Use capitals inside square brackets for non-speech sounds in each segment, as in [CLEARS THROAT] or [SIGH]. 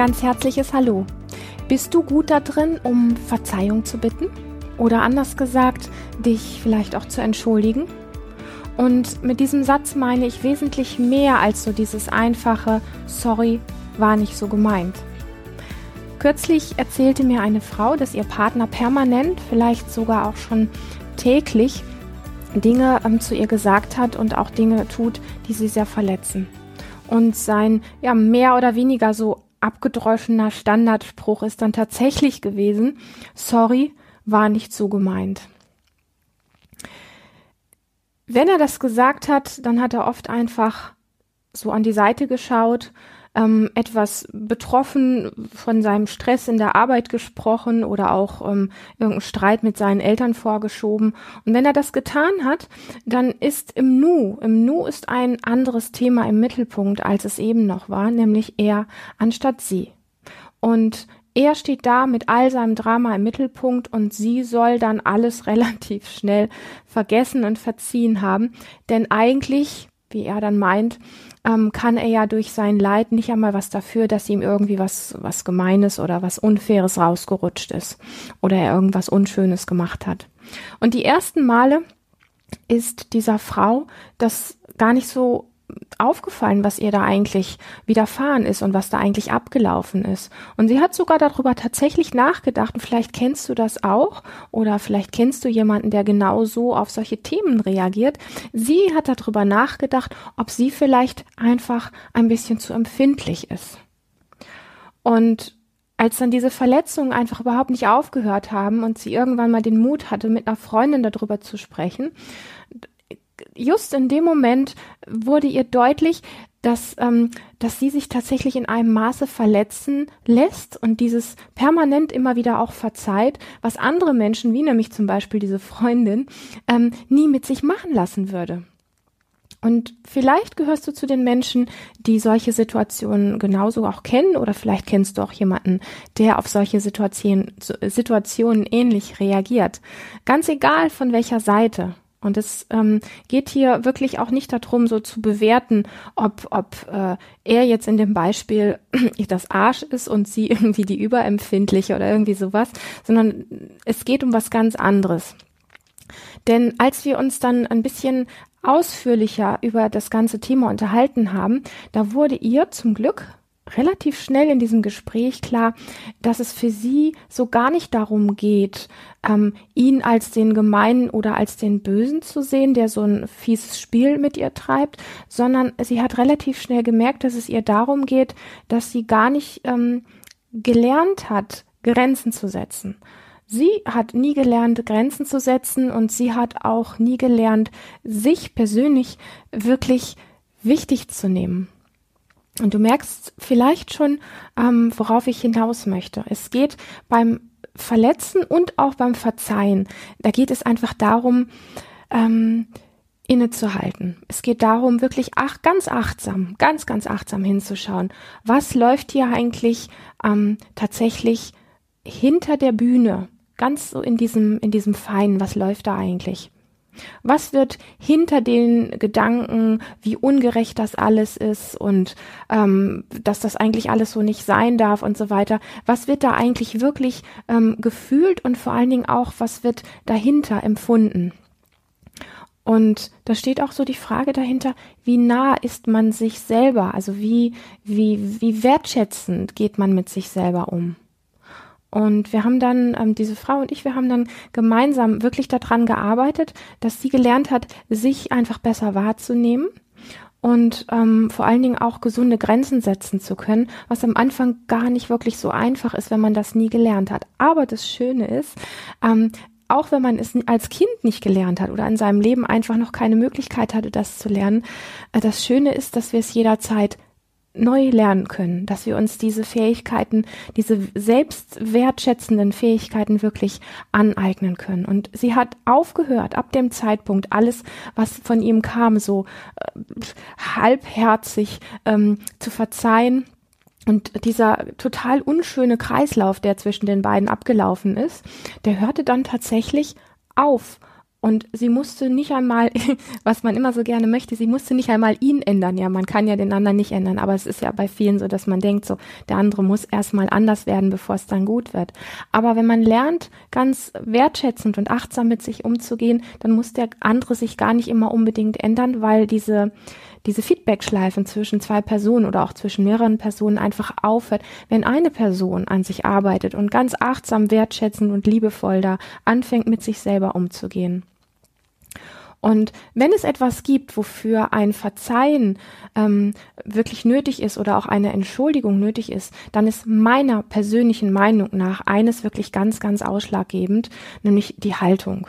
ganz herzliches Hallo. Bist du gut da drin, um Verzeihung zu bitten? Oder anders gesagt, dich vielleicht auch zu entschuldigen? Und mit diesem Satz meine ich wesentlich mehr als so dieses einfache Sorry, war nicht so gemeint. Kürzlich erzählte mir eine Frau, dass ihr Partner permanent, vielleicht sogar auch schon täglich, Dinge ähm, zu ihr gesagt hat und auch Dinge tut, die sie sehr verletzen. Und sein ja mehr oder weniger so abgedroschener Standardspruch ist dann tatsächlich gewesen, sorry, war nicht so gemeint. Wenn er das gesagt hat, dann hat er oft einfach so an die Seite geschaut ähm, etwas betroffen von seinem Stress in der Arbeit gesprochen oder auch ähm, irgendeinen Streit mit seinen Eltern vorgeschoben. Und wenn er das getan hat, dann ist im Nu, im Nu ist ein anderes Thema im Mittelpunkt, als es eben noch war, nämlich er anstatt sie. Und er steht da mit all seinem Drama im Mittelpunkt und sie soll dann alles [LAUGHS] relativ schnell vergessen und verziehen haben. Denn eigentlich, wie er dann meint, ähm, kann er ja durch sein Leid nicht einmal was dafür, dass ihm irgendwie was, was Gemeines oder was Unfaires rausgerutscht ist oder er irgendwas Unschönes gemacht hat. Und die ersten Male ist dieser Frau das gar nicht so aufgefallen, was ihr da eigentlich widerfahren ist und was da eigentlich abgelaufen ist. Und sie hat sogar darüber tatsächlich nachgedacht und vielleicht kennst du das auch oder vielleicht kennst du jemanden, der genau so auf solche Themen reagiert. Sie hat darüber nachgedacht, ob sie vielleicht einfach ein bisschen zu empfindlich ist. Und als dann diese Verletzungen einfach überhaupt nicht aufgehört haben und sie irgendwann mal den Mut hatte, mit einer Freundin darüber zu sprechen, just in dem Moment wurde ihr deutlich, dass, ähm, dass sie sich tatsächlich in einem Maße verletzen lässt und dieses permanent immer wieder auch verzeiht, was andere Menschen, wie nämlich zum Beispiel diese Freundin, ähm, nie mit sich machen lassen würde. Und vielleicht gehörst du zu den Menschen, die solche Situationen genauso auch kennen oder vielleicht kennst du auch jemanden, der auf solche Situationen, Situationen ähnlich reagiert. Ganz egal von welcher Seite. Und es ähm, geht hier wirklich auch nicht darum, so zu bewerten, ob, ob äh, er jetzt in dem Beispiel [CLEARS THROAT] das Arsch ist und sie [LAUGHS] irgendwie die Überempfindliche oder irgendwie sowas, sondern es geht um was ganz anderes. Denn als wir uns dann ein bisschen ausführlicher über das ganze Thema unterhalten haben, da wurde ihr zum Glück relativ schnell in diesem Gespräch klar, dass es für sie so gar nicht darum geht, ähm, ihn als den Gemeinen oder als den Bösen zu sehen, der so ein fieses Spiel mit ihr treibt, sondern sie hat relativ schnell gemerkt, dass es ihr darum geht, dass sie gar nicht ähm, gelernt hat, Grenzen zu setzen. Sie hat nie gelernt, Grenzen zu setzen und sie hat auch nie gelernt, sich persönlich wirklich wichtig zu nehmen. Und du merkst vielleicht schon, ähm, worauf ich hinaus möchte. Es geht beim Verletzen und auch beim Verzeihen. Da geht es einfach darum, ähm, innezuhalten. Es geht darum, wirklich ach, ganz achtsam, ganz, ganz achtsam hinzuschauen. Was läuft hier eigentlich ähm, tatsächlich hinter der Bühne? Ganz so in diesem, in diesem Feinen, was läuft da eigentlich? Was wird hinter den Gedanken, wie ungerecht das alles ist und ähm, dass das eigentlich alles so nicht sein darf und so weiter, was wird da eigentlich wirklich ähm, gefühlt und vor allen Dingen auch, was wird dahinter empfunden? Und da steht auch so die Frage dahinter, wie nah ist man sich selber? Also wie, wie, wie wertschätzend geht man mit sich selber um? Und wir haben dann, ähm, diese Frau und ich, wir haben dann gemeinsam wirklich daran gearbeitet, dass sie gelernt hat, sich einfach besser wahrzunehmen und ähm, vor allen Dingen auch gesunde Grenzen setzen zu können, was am Anfang gar nicht wirklich so einfach ist, wenn man das nie gelernt hat. Aber das Schöne ist, ähm, auch wenn man es als Kind nicht gelernt hat oder in seinem Leben einfach noch keine Möglichkeit hatte, das zu lernen, äh, das Schöne ist, dass wir es jederzeit neu lernen können, dass wir uns diese Fähigkeiten, diese selbstwertschätzenden Fähigkeiten wirklich aneignen können. Und sie hat aufgehört, ab dem Zeitpunkt alles, was von ihm kam, so äh, halbherzig ähm, zu verzeihen. Und dieser total unschöne Kreislauf, der zwischen den beiden abgelaufen ist, der hörte dann tatsächlich auf. Und sie musste nicht einmal, [LAUGHS] was man immer so gerne möchte, sie musste nicht einmal ihn ändern. Ja, man kann ja den anderen nicht ändern, aber es ist ja bei vielen so, dass man denkt, so, der andere muss erstmal anders werden, bevor es dann gut wird. Aber wenn man lernt, ganz wertschätzend und achtsam mit sich umzugehen, dann muss der andere sich gar nicht immer unbedingt ändern, weil diese, diese Feedback-Schleifen zwischen zwei Personen oder auch zwischen mehreren Personen einfach aufhört, wenn eine Person an sich arbeitet und ganz achtsam, wertschätzend und liebevoll da anfängt, mit sich selber umzugehen. Und wenn es etwas gibt, wofür ein Verzeihen ähm, wirklich nötig ist oder auch eine Entschuldigung nötig ist, dann ist meiner persönlichen Meinung nach eines wirklich ganz, ganz ausschlaggebend, nämlich die Haltung.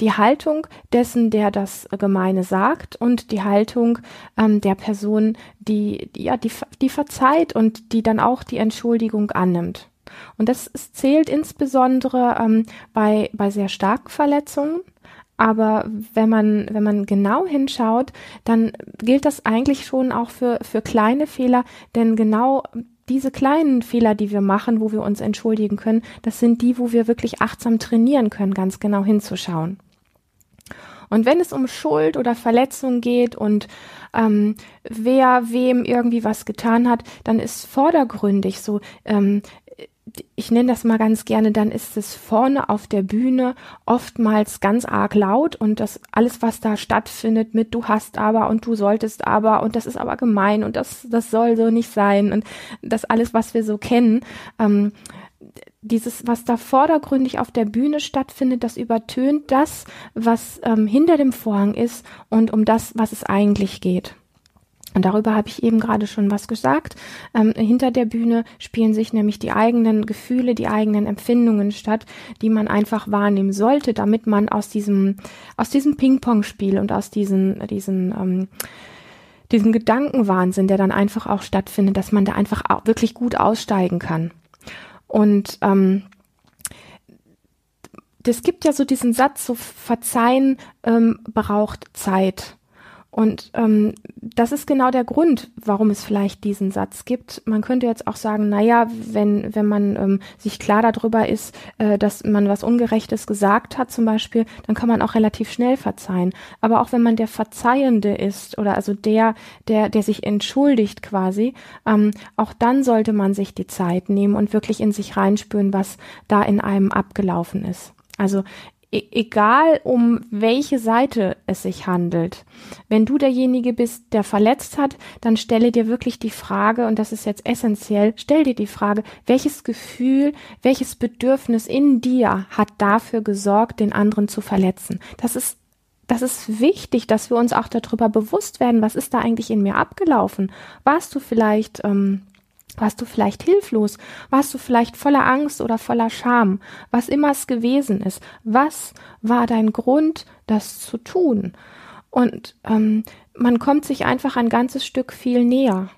Die Haltung dessen, der das Gemeine sagt und die Haltung ähm, der Person, die, die, ja, die, die verzeiht und die dann auch die Entschuldigung annimmt. Und das zählt insbesondere ähm, bei, bei sehr starken Verletzungen, aber wenn man, wenn man genau hinschaut, dann gilt das eigentlich schon auch für, für kleine Fehler, denn genau diese kleinen Fehler, die wir machen, wo wir uns entschuldigen können, das sind die, wo wir wirklich achtsam trainieren können, ganz genau hinzuschauen. Und wenn es um Schuld oder Verletzung geht und ähm, wer wem irgendwie was getan hat, dann ist vordergründig so ähm, ich nenne das mal ganz gerne, dann ist es vorne auf der Bühne oftmals ganz arg laut und das alles, was da stattfindet mit du hast aber und du solltest aber und das ist aber gemein und das, das soll so nicht sein und das alles, was wir so kennen, ähm, dieses, was da vordergründig auf der Bühne stattfindet, das übertönt das, was ähm, hinter dem Vorhang ist und um das, was es eigentlich geht. Und darüber habe ich eben gerade schon was gesagt. Ähm, hinter der Bühne spielen sich nämlich die eigenen Gefühle, die eigenen Empfindungen statt, die man einfach wahrnehmen sollte, damit man aus diesem, aus diesem Ping-Pong-Spiel und aus diesen, diesen, ähm, diesem Gedankenwahnsinn, der dann einfach auch stattfindet, dass man da einfach auch wirklich gut aussteigen kann. Und ähm, es gibt ja so diesen Satz, so Verzeihen ähm, braucht Zeit. Und ähm, das ist genau der Grund, warum es vielleicht diesen Satz gibt. Man könnte jetzt auch sagen, na ja, wenn wenn man ähm, sich klar darüber ist, äh, dass man was Ungerechtes gesagt hat, zum Beispiel, dann kann man auch relativ schnell verzeihen. Aber auch wenn man der Verzeihende ist oder also der der der sich entschuldigt quasi, ähm, auch dann sollte man sich die Zeit nehmen und wirklich in sich reinspüren, was da in einem abgelaufen ist. Also E-, egal um welche Seite es sich handelt. Wenn du derjenige bist, der verletzt hat, dann stelle dir wirklich die Frage, und das ist jetzt essentiell, stell dir die Frage, welches Gefühl, welches Bedürfnis in dir hat dafür gesorgt, den anderen zu verletzen. Das ist das ist wichtig, dass wir uns auch darüber bewusst werden, was ist da eigentlich in mir abgelaufen. Warst du vielleicht ähm, warst du vielleicht hilflos? Warst du vielleicht voller Angst oder voller Scham? Was immer es gewesen ist. Was war dein Grund, das zu tun? Und ähm, man kommt sich einfach ein ganzes Stück viel näher.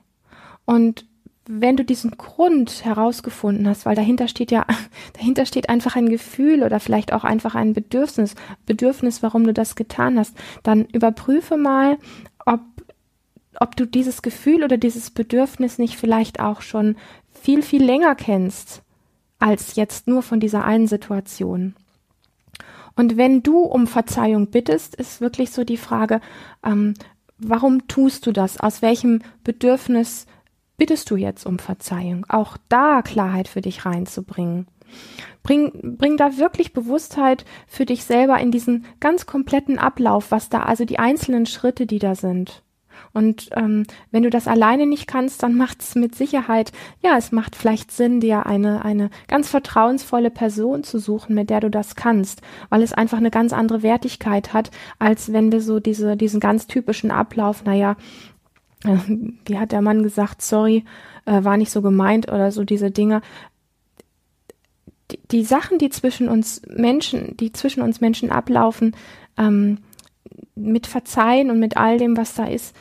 Und wenn du diesen Grund herausgefunden hast, weil dahinter steht ja, [LAUGHS] dahinter steht einfach ein Gefühl oder vielleicht auch einfach ein Bedürfnis, Bedürfnis, warum du das getan hast, dann überprüfe mal, ob ob du dieses Gefühl oder dieses Bedürfnis nicht vielleicht auch schon viel, viel länger kennst als jetzt nur von dieser einen Situation. Und wenn du um Verzeihung bittest, ist wirklich so die Frage, ähm, warum tust du das? Aus welchem Bedürfnis bittest du jetzt um Verzeihung? Auch da Klarheit für dich reinzubringen. Bring, bring da wirklich Bewusstheit für dich selber in diesen ganz kompletten Ablauf, was da, also die einzelnen Schritte, die da sind. Und ähm, wenn du das alleine nicht kannst, dann macht es mit Sicherheit, ja, es macht vielleicht Sinn, dir eine, eine ganz vertrauensvolle Person zu suchen, mit der du das kannst, weil es einfach eine ganz andere Wertigkeit hat, als wenn wir so diese, diesen ganz typischen Ablauf, naja, äh, wie hat der Mann gesagt, sorry, äh, war nicht so gemeint oder so diese Dinge. Die, Sachen, die zwischen uns Menschen, die zwischen uns Menschen ablaufen, ähm, mit Verzeihen und mit all dem, was da ist,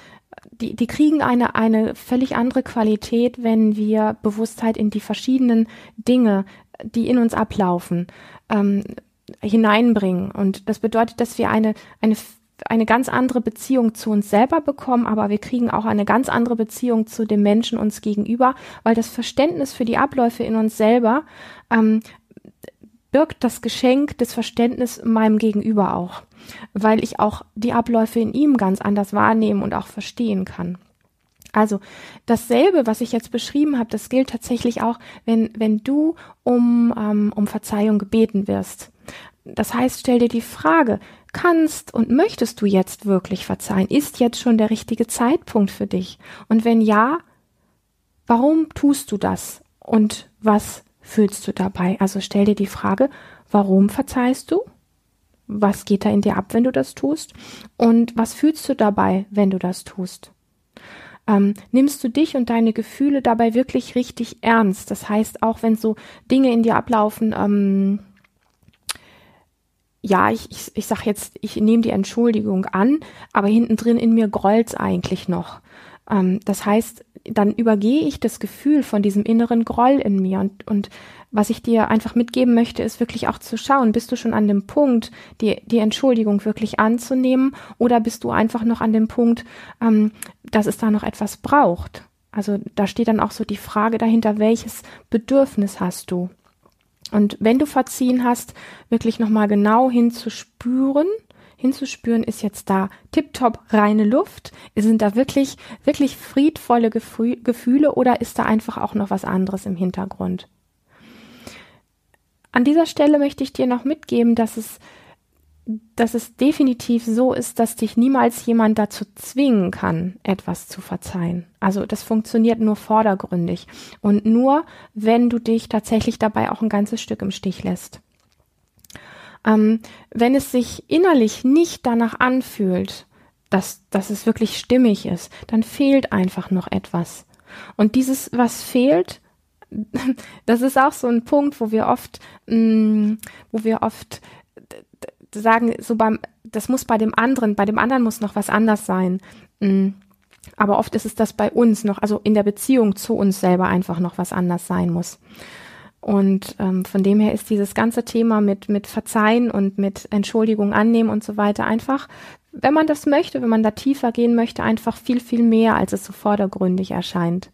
die, die kriegen eine, eine völlig andere Qualität, wenn wir Bewusstheit in die verschiedenen Dinge, die in uns ablaufen, ähm, hineinbringen. Und das bedeutet, dass wir eine, eine, eine ganz andere Beziehung zu uns selber bekommen, aber wir kriegen auch eine ganz andere Beziehung zu dem Menschen uns gegenüber, weil das Verständnis für die Abläufe in uns selber ähm, birgt das Geschenk des Verständnisses meinem Gegenüber auch, weil ich auch die Abläufe in ihm ganz anders wahrnehmen und auch verstehen kann. Also dasselbe, was ich jetzt beschrieben habe, das gilt tatsächlich auch, wenn, wenn du um, ähm, um Verzeihung gebeten wirst. Das heißt, stell dir die Frage, kannst und möchtest du jetzt wirklich verzeihen? Ist jetzt schon der richtige Zeitpunkt für dich? Und wenn ja, warum tust du das? Und was fühlst du dabei? Also stell dir die Frage, warum verzeihst du? Was geht da in dir ab, wenn du das tust? Und was fühlst du dabei, wenn du das tust? Ähm, nimmst du dich und deine Gefühle dabei wirklich richtig ernst? Das heißt, auch wenn so Dinge in dir ablaufen, ähm, ja, ich, ich, ich sag jetzt, ich nehme die Entschuldigung an, aber hinten drin in mir grollt's eigentlich noch. Ähm, das heißt, dann übergehe ich das Gefühl von diesem inneren Groll in mir und, und was ich dir einfach mitgeben möchte, ist wirklich auch zu schauen, bist du schon an dem Punkt, die, die Entschuldigung wirklich anzunehmen oder bist du einfach noch an dem Punkt, ähm, dass es da noch etwas braucht? Also da steht dann auch so die Frage dahinter, welches Bedürfnis hast du? Und wenn du verziehen hast, wirklich nochmal genau hinzuspüren, hinzuspüren, ist jetzt da tiptop reine Luft? Sind da wirklich, wirklich friedvolle Gefü Gefühle oder ist da einfach auch noch was anderes im Hintergrund? An dieser Stelle möchte ich dir noch mitgeben, dass es, dass es definitiv so ist, dass dich niemals jemand dazu zwingen kann, etwas zu verzeihen. Also das funktioniert nur vordergründig und nur, wenn du dich tatsächlich dabei auch ein ganzes Stück im Stich lässt. Ähm, wenn es sich innerlich nicht danach anfühlt, dass, dass es wirklich stimmig ist, dann fehlt einfach noch etwas. Und dieses, was fehlt, [LAUGHS] das ist auch so ein Punkt, wo wir oft, mh, mm, wo wir oft sagen, so beim, das muss bei dem anderen, bei dem anderen muss noch was anders sein. Mm. aber oft ist es das bei uns noch, also in der Beziehung zu uns selber einfach noch was anders sein muss. Und ähm, von dem her ist dieses ganze Thema mit, mit Verzeihen und mit Entschuldigung annehmen und so weiter einfach, wenn man das möchte, wenn man da tiefer gehen möchte, einfach viel, viel mehr, als es so vordergründig erscheint.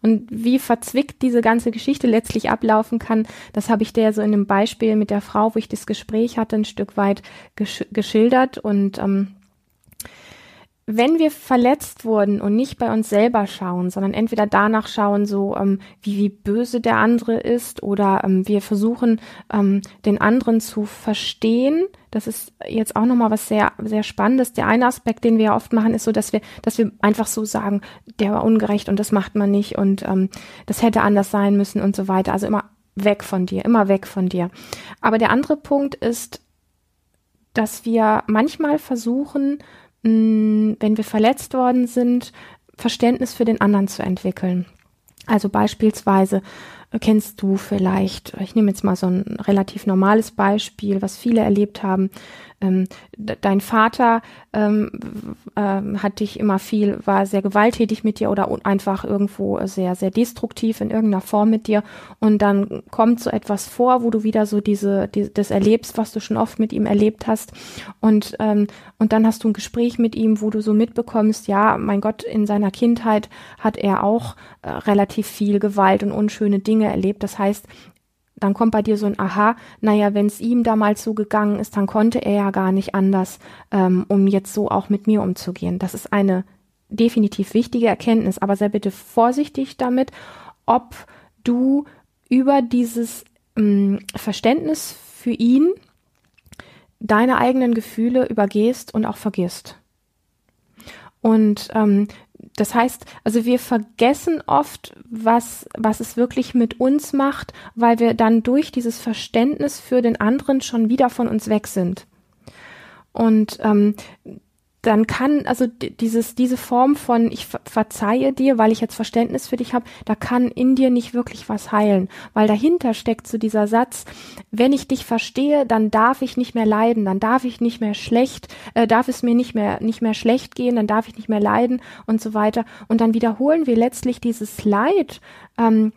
Und wie verzwickt diese ganze Geschichte letztlich ablaufen kann, das habe ich dir so in dem Beispiel mit der Frau, wo ich das Gespräch hatte, ein Stück weit gesch geschildert und ähm, wenn wir verletzt wurden und nicht bei uns selber schauen, sondern entweder danach schauen, so ähm, wie, wie böse der andere ist, oder ähm, wir versuchen, ähm, den anderen zu verstehen, das ist jetzt auch nochmal was sehr, sehr Spannendes. Der eine Aspekt, den wir ja oft machen, ist so, dass wir, dass wir einfach so sagen, der war ungerecht und das macht man nicht und ähm, das hätte anders sein müssen und so weiter. Also immer weg von dir, immer weg von dir. Aber der andere Punkt ist, dass wir manchmal versuchen, mh, wenn wir verletzt worden sind, Verständnis für den anderen zu entwickeln. Also beispielsweise äh, kennst du vielleicht, ich nehme jetzt mal so ein relativ normales Beispiel, was viele erlebt haben, ähm, dein Vater ähm, ähm, hat dich immer viel, war sehr gewalttätig mit dir oder einfach irgendwo sehr, sehr destruktiv in irgendeiner Form mit dir. Und dann kommt so etwas vor, wo du wieder so diese, die, das erlebst, was du schon oft mit ihm erlebt hast. Und, ähm, und dann hast du ein Gespräch mit ihm, wo du so mitbekommst, ja, mein Gott, in seiner Kindheit hat er auch äh, relativ viel Gewalt und unschöne Dinge erlebt. Das heißt, dann kommt bei dir so ein Aha, naja, wenn es ihm damals so gegangen ist, dann konnte er ja gar nicht anders, ähm, um jetzt so auch mit mir umzugehen. Das ist eine definitiv wichtige Erkenntnis, aber sei bitte vorsichtig damit, ob du über dieses ähm, Verständnis für ihn deine eigenen Gefühle übergehst und auch vergisst. Und ähm, das heißt, also wir vergessen oft, was, was es wirklich mit uns macht, weil wir dann durch dieses Verständnis für den anderen schon wieder von uns weg sind. Und ähm, dann kann also dieses diese Form von ich verzeihe dir, weil ich jetzt Verständnis für dich habe, da kann in dir nicht wirklich was heilen, weil dahinter steckt so dieser Satz, wenn ich dich verstehe, dann darf ich nicht mehr leiden, dann darf ich nicht mehr schlecht, äh, darf es mir nicht mehr nicht mehr schlecht gehen, dann darf ich nicht mehr leiden und so weiter. Und dann wiederholen wir letztlich dieses Leid ähm,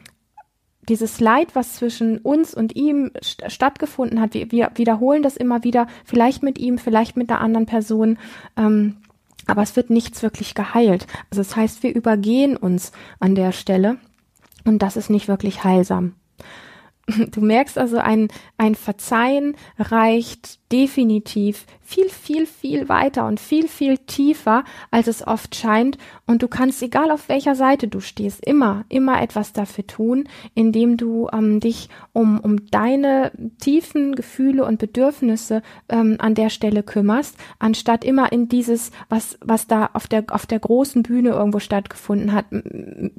dieses Leid, was zwischen uns und ihm st stattgefunden hat, wir, wir, wiederholen das immer wieder, vielleicht mit ihm, vielleicht mit einer anderen Person, ähm, aber es wird nichts wirklich geheilt. Also das heißt, wir übergehen uns an der Stelle und das ist nicht wirklich heilsam. [LAUGHS] Du merkst also, ein, ein Verzeihen reicht definitiv viel, viel, viel weiter und viel, viel tiefer, als es oft scheint. Und du kannst, egal auf welcher Seite du stehst, immer, immer etwas dafür tun, indem du ähm, dich um, um deine tiefen Gefühle und Bedürfnisse ähm, an der Stelle kümmerst, anstatt immer in dieses, was, was da auf der, auf der großen Bühne irgendwo stattgefunden hat,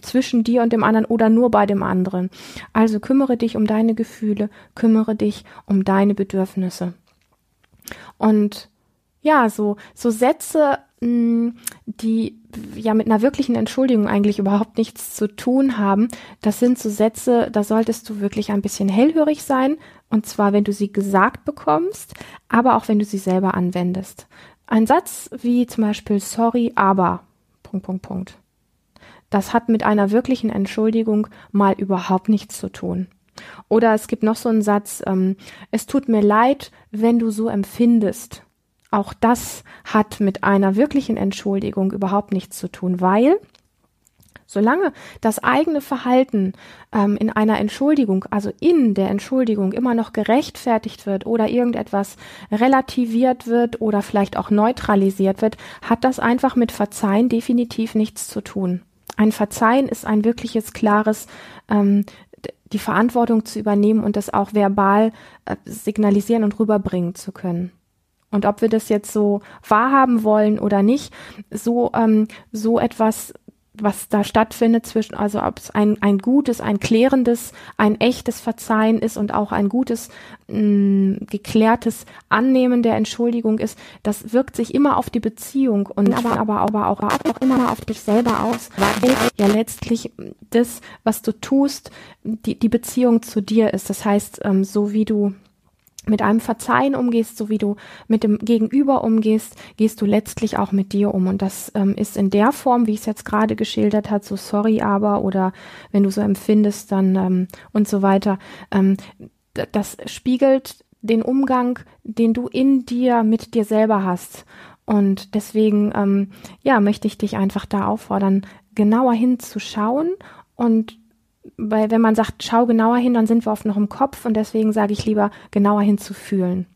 zwischen dir und dem anderen oder nur bei dem anderen. Also kümmere dich um deine Gefühle, kümmere dich um deine Bedürfnisse. Und ja, so, so Sätze, mh, die ja mit einer wirklichen Entschuldigung eigentlich überhaupt nichts zu tun haben, das sind so Sätze, da solltest du wirklich ein bisschen hellhörig sein. Und zwar, wenn du sie gesagt bekommst, aber auch wenn du sie selber anwendest. Ein Satz wie zum Beispiel sorry, aber Punkt, Punkt, Punkt. Das hat mit einer wirklichen Entschuldigung mal überhaupt nichts zu tun. Oder es gibt noch so einen Satz, ähm, es tut mir leid, wenn du so empfindest. Auch das hat mit einer wirklichen Entschuldigung überhaupt nichts zu tun, weil solange das eigene Verhalten ähm, in einer Entschuldigung, also in der Entschuldigung immer noch gerechtfertigt wird oder irgendetwas relativiert wird oder vielleicht auch neutralisiert wird, hat das einfach mit Verzeihen definitiv nichts zu tun. Ein Verzeihen ist ein wirkliches, klares ähm, die Verantwortung zu übernehmen und das auch verbal äh, signalisieren und rüberbringen zu können. Und ob wir das jetzt so wahrhaben wollen oder nicht, so, ähm, so etwas was da stattfindet zwischen, also ob es ein, ein gutes, ein klärendes, ein echtes Verzeihen ist und auch ein gutes, mh, mm, geklärtes Annehmen der Entschuldigung ist, das wirkt sich immer auf die Beziehung und aber, aber, aber auch, auch immer auf dich selber aus, weil ja letztlich das, was du tust, die, die Beziehung zu dir ist. Das heißt, ähm, so wie du mit einem Verzeihen umgehst, so wie du mit dem Gegenüber umgehst, gehst du letztlich auch mit dir um. Und das ähm, ist in der Form, wie ich es jetzt gerade geschildert hat, so sorry aber oder wenn du so empfindest, dann ähm, und so weiter. Ähm, das spiegelt den Umgang, den du in dir mit dir selber hast. Und deswegen, ähm, ja, möchte ich dich einfach da auffordern, genauer hinzuschauen und weil wenn man sagt, schau genauer hin, dann sind wir oft noch im Kopf und deswegen sage ich lieber, genauer hinzufühlen.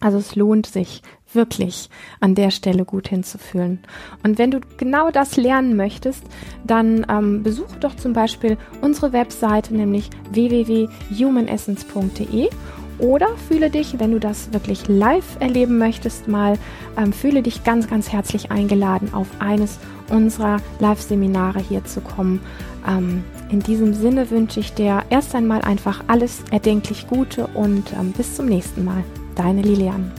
Also es lohnt sich wirklich an der Stelle gut hinzufühlen. Und wenn du genau das lernen möchtest, dann ähm, besuche doch zum Beispiel unsere Webseite, nämlich www.humanessence.de oder fühle dich, wenn du das wirklich live erleben möchtest, mal ähm, fühle dich ganz, ganz herzlich eingeladen, auf eines unserer Live-Seminare hier zu kommen. Ähm, in diesem Sinne wünsche ich dir erst einmal einfach alles erdenklich Gute und ähm, bis zum nächsten Mal. Deine Lilian.